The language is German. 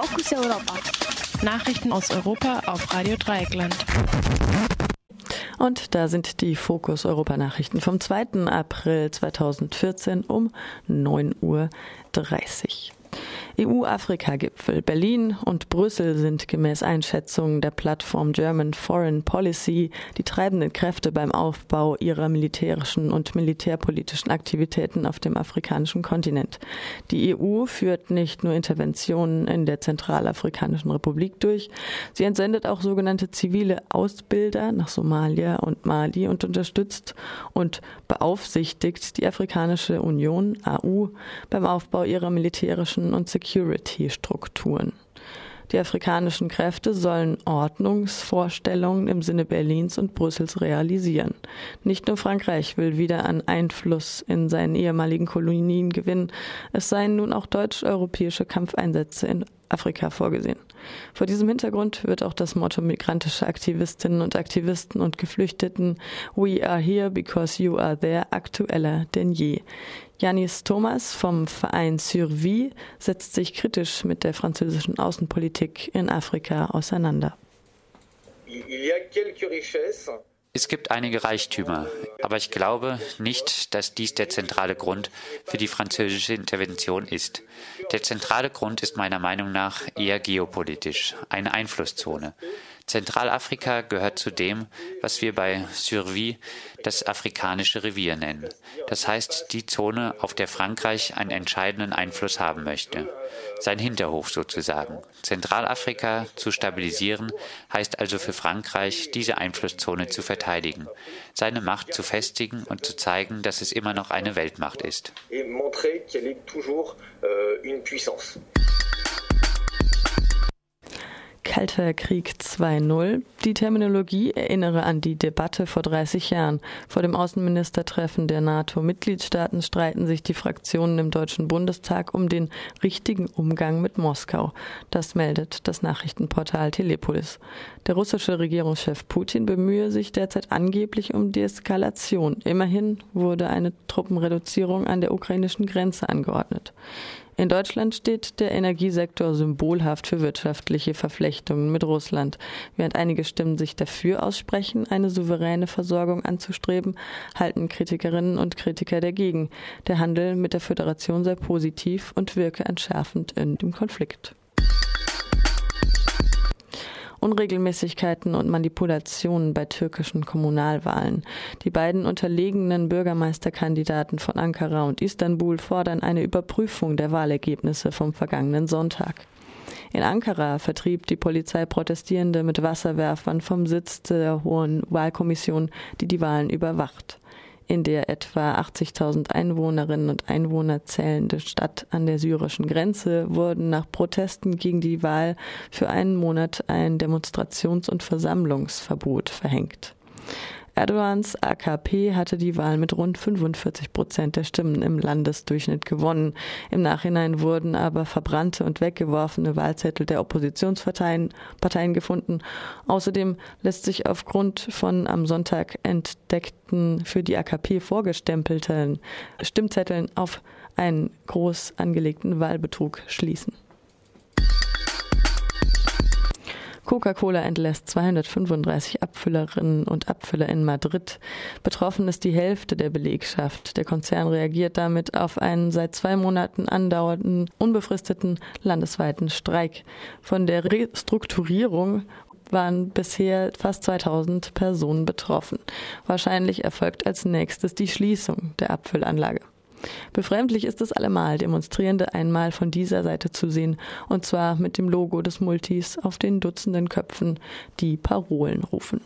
Fokus Europa. Nachrichten aus Europa auf Radio Dreieckland. Und da sind die Fokus Europa Nachrichten vom 2. April 2014 um 9.30 Uhr. EU-Afrika-Gipfel. Berlin und Brüssel sind gemäß Einschätzungen der Plattform German Foreign Policy die treibenden Kräfte beim Aufbau ihrer militärischen und militärpolitischen Aktivitäten auf dem afrikanischen Kontinent. Die EU führt nicht nur Interventionen in der Zentralafrikanischen Republik durch, sie entsendet auch sogenannte zivile Ausbilder nach Somalia und Mali und unterstützt und beaufsichtigt die Afrikanische Union AU beim Aufbau ihrer militärischen und Security-Strukturen. Die afrikanischen Kräfte sollen Ordnungsvorstellungen im Sinne Berlins und Brüssels realisieren. Nicht nur Frankreich will wieder an Einfluss in seinen ehemaligen Kolonien gewinnen, es seien nun auch deutsch-europäische Kampfeinsätze in Afrika vorgesehen. Vor diesem Hintergrund wird auch das Motto migrantischer Aktivistinnen und Aktivisten und Geflüchteten We are here because you are there aktueller denn je. Janis Thomas vom Verein Survie setzt sich kritisch mit der französischen Außenpolitik in Afrika auseinander. Es gibt einige Reichtümer, aber ich glaube nicht, dass dies der zentrale Grund für die französische Intervention ist. Der zentrale Grund ist meiner Meinung nach eher geopolitisch, eine Einflusszone. Zentralafrika gehört zu dem, was wir bei Survie das afrikanische Revier nennen. Das heißt die Zone, auf der Frankreich einen entscheidenden Einfluss haben möchte. Sein Hinterhof sozusagen. Zentralafrika zu stabilisieren heißt also für Frankreich, diese Einflusszone zu verteidigen, seine Macht zu festigen und zu zeigen, dass es immer noch eine Weltmacht ist. Kalter Krieg 2.0. Die Terminologie erinnere an die Debatte vor 30 Jahren. Vor dem Außenministertreffen der NATO-Mitgliedstaaten streiten sich die Fraktionen im Deutschen Bundestag um den richtigen Umgang mit Moskau. Das meldet das Nachrichtenportal Telepolis. Der russische Regierungschef Putin bemühe sich derzeit angeblich um Deeskalation. Immerhin wurde eine Truppenreduzierung an der ukrainischen Grenze angeordnet. In Deutschland steht der Energiesektor symbolhaft für wirtschaftliche Verflechtungen mit Russland. Während einige Stimmen sich dafür aussprechen, eine souveräne Versorgung anzustreben, halten Kritikerinnen und Kritiker dagegen. Der Handel mit der Föderation sei positiv und wirke entschärfend in dem Konflikt. Unregelmäßigkeiten und Manipulationen bei türkischen Kommunalwahlen. Die beiden unterlegenen Bürgermeisterkandidaten von Ankara und Istanbul fordern eine Überprüfung der Wahlergebnisse vom vergangenen Sonntag. In Ankara vertrieb die Polizei Protestierende mit Wasserwerfern vom Sitz der Hohen Wahlkommission, die die Wahlen überwacht in der etwa 80.000 Einwohnerinnen und Einwohner zählende Stadt an der syrischen Grenze wurden nach Protesten gegen die Wahl für einen Monat ein Demonstrations- und Versammlungsverbot verhängt. Erdogans AKP hatte die Wahl mit rund 45 Prozent der Stimmen im Landesdurchschnitt gewonnen. Im Nachhinein wurden aber verbrannte und weggeworfene Wahlzettel der Oppositionsparteien Parteien gefunden. Außerdem lässt sich aufgrund von am Sonntag entdeckten für die AKP vorgestempelten Stimmzetteln auf einen groß angelegten Wahlbetrug schließen. Coca-Cola entlässt 235 Abfüllerinnen und Abfüller in Madrid. Betroffen ist die Hälfte der Belegschaft. Der Konzern reagiert damit auf einen seit zwei Monaten andauernden, unbefristeten landesweiten Streik. Von der Restrukturierung waren bisher fast 2000 Personen betroffen. Wahrscheinlich erfolgt als nächstes die Schließung der Abfüllanlage. Befremdlich ist es allemal, Demonstrierende einmal von dieser Seite zu sehen, und zwar mit dem Logo des Multis auf den Dutzenden Köpfen, die Parolen rufen.